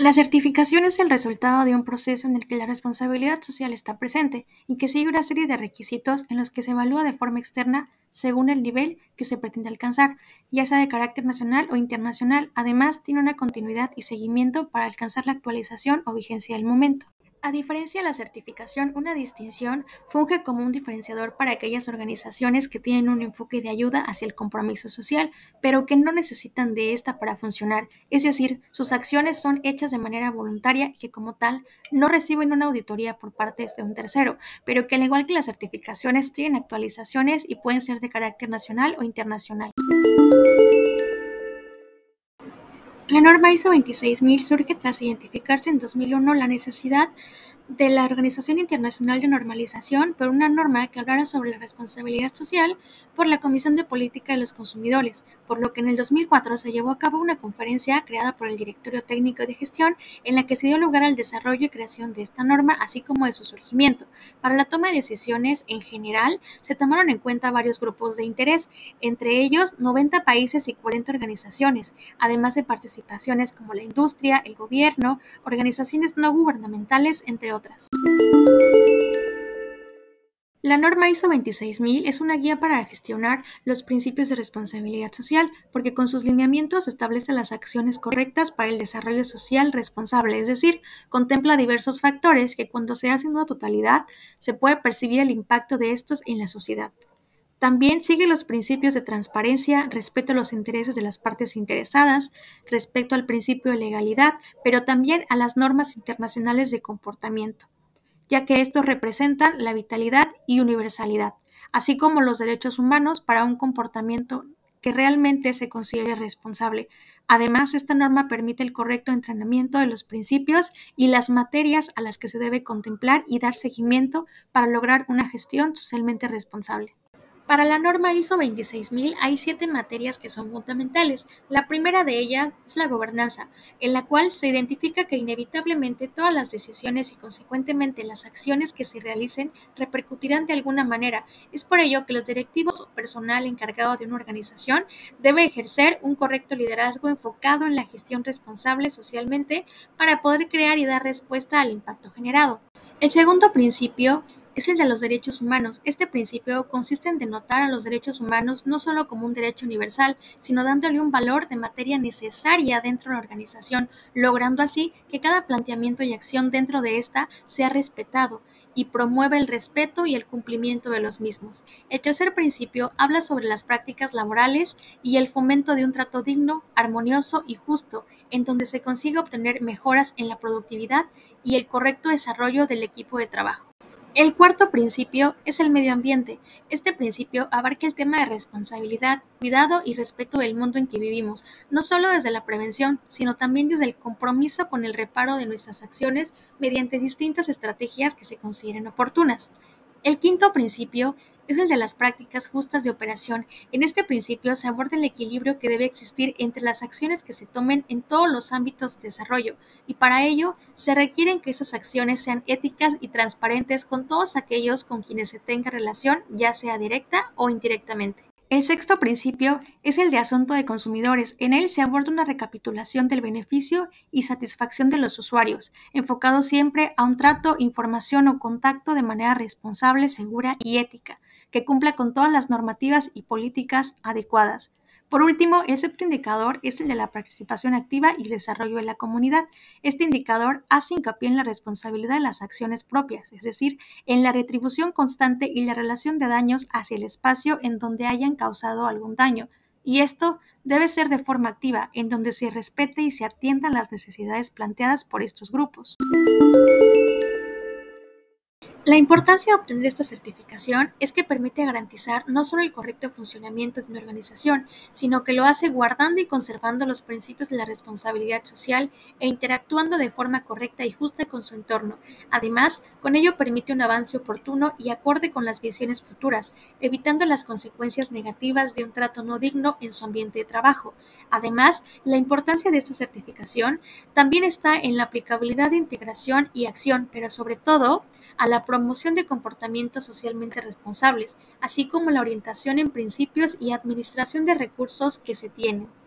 La certificación es el resultado de un proceso en el que la responsabilidad social está presente y que sigue una serie de requisitos en los que se evalúa de forma externa según el nivel que se pretende alcanzar, ya sea de carácter nacional o internacional. Además, tiene una continuidad y seguimiento para alcanzar la actualización o vigencia del momento. A diferencia de la certificación, una distinción funge como un diferenciador para aquellas organizaciones que tienen un enfoque de ayuda hacia el compromiso social, pero que no necesitan de esta para funcionar, es decir, sus acciones son hechas de manera voluntaria y que como tal no reciben una auditoría por parte de un tercero, pero que al igual que las certificaciones tienen actualizaciones y pueden ser de carácter nacional o internacional. Norma ISO 26000 surge tras identificarse en 2001 la necesidad de la Organización Internacional de Normalización por una norma que hablara sobre la responsabilidad social por la Comisión de Política de los Consumidores, por lo que en el 2004 se llevó a cabo una conferencia creada por el Directorio Técnico de Gestión en la que se dio lugar al desarrollo y creación de esta norma, así como de su surgimiento. Para la toma de decisiones en general se tomaron en cuenta varios grupos de interés, entre ellos 90 países y 40 organizaciones, además de participaciones como la industria, el gobierno, organizaciones no gubernamentales, entre otros la norma ISO 26000 es una guía para gestionar los principios de responsabilidad social, porque con sus lineamientos establece las acciones correctas para el desarrollo social responsable, es decir, contempla diversos factores que cuando se hacen una totalidad se puede percibir el impacto de estos en la sociedad. También sigue los principios de transparencia, respeto a los intereses de las partes interesadas, respeto al principio de legalidad, pero también a las normas internacionales de comportamiento, ya que estos representan la vitalidad y universalidad, así como los derechos humanos para un comportamiento que realmente se considere responsable. Además, esta norma permite el correcto entrenamiento de los principios y las materias a las que se debe contemplar y dar seguimiento para lograr una gestión socialmente responsable. Para la norma ISO 26000 hay siete materias que son fundamentales. La primera de ellas es la gobernanza, en la cual se identifica que inevitablemente todas las decisiones y consecuentemente las acciones que se realicen repercutirán de alguna manera. Es por ello que los directivos o personal encargado de una organización debe ejercer un correcto liderazgo enfocado en la gestión responsable socialmente para poder crear y dar respuesta al impacto generado. El segundo principio es el de los derechos humanos. Este principio consiste en denotar a los derechos humanos no solo como un derecho universal, sino dándole un valor de materia necesaria dentro de la organización, logrando así que cada planteamiento y acción dentro de ésta sea respetado y promueva el respeto y el cumplimiento de los mismos. El tercer principio habla sobre las prácticas laborales y el fomento de un trato digno, armonioso y justo, en donde se consiga obtener mejoras en la productividad y el correcto desarrollo del equipo de trabajo. El cuarto principio es el medio ambiente. Este principio abarca el tema de responsabilidad, cuidado y respeto del mundo en que vivimos, no solo desde la prevención, sino también desde el compromiso con el reparo de nuestras acciones mediante distintas estrategias que se consideren oportunas. El quinto principio es el de las prácticas justas de operación. En este principio se aborda el equilibrio que debe existir entre las acciones que se tomen en todos los ámbitos de desarrollo y para ello se requieren que esas acciones sean éticas y transparentes con todos aquellos con quienes se tenga relación, ya sea directa o indirectamente. El sexto principio es el de asunto de consumidores. En él se aborda una recapitulación del beneficio y satisfacción de los usuarios, enfocado siempre a un trato, información o contacto de manera responsable, segura y ética, que cumpla con todas las normativas y políticas adecuadas. Por último, el séptimo indicador es el de la participación activa y desarrollo de la comunidad. Este indicador hace hincapié en la responsabilidad de las acciones propias, es decir, en la retribución constante y la relación de daños hacia el espacio en donde hayan causado algún daño. Y esto debe ser de forma activa, en donde se respete y se atiendan las necesidades planteadas por estos grupos. La importancia de obtener esta certificación es que permite garantizar no solo el correcto funcionamiento de una organización, sino que lo hace guardando y conservando los principios de la responsabilidad social e interactuando de forma correcta y justa con su entorno. Además, con ello permite un avance oportuno y acorde con las visiones futuras, evitando las consecuencias negativas de un trato no digno en su ambiente de trabajo. Además, la importancia de esta certificación también está en la aplicabilidad de integración y acción, pero sobre todo a la promoción de comportamientos socialmente responsables, así como la orientación en principios y administración de recursos que se tienen.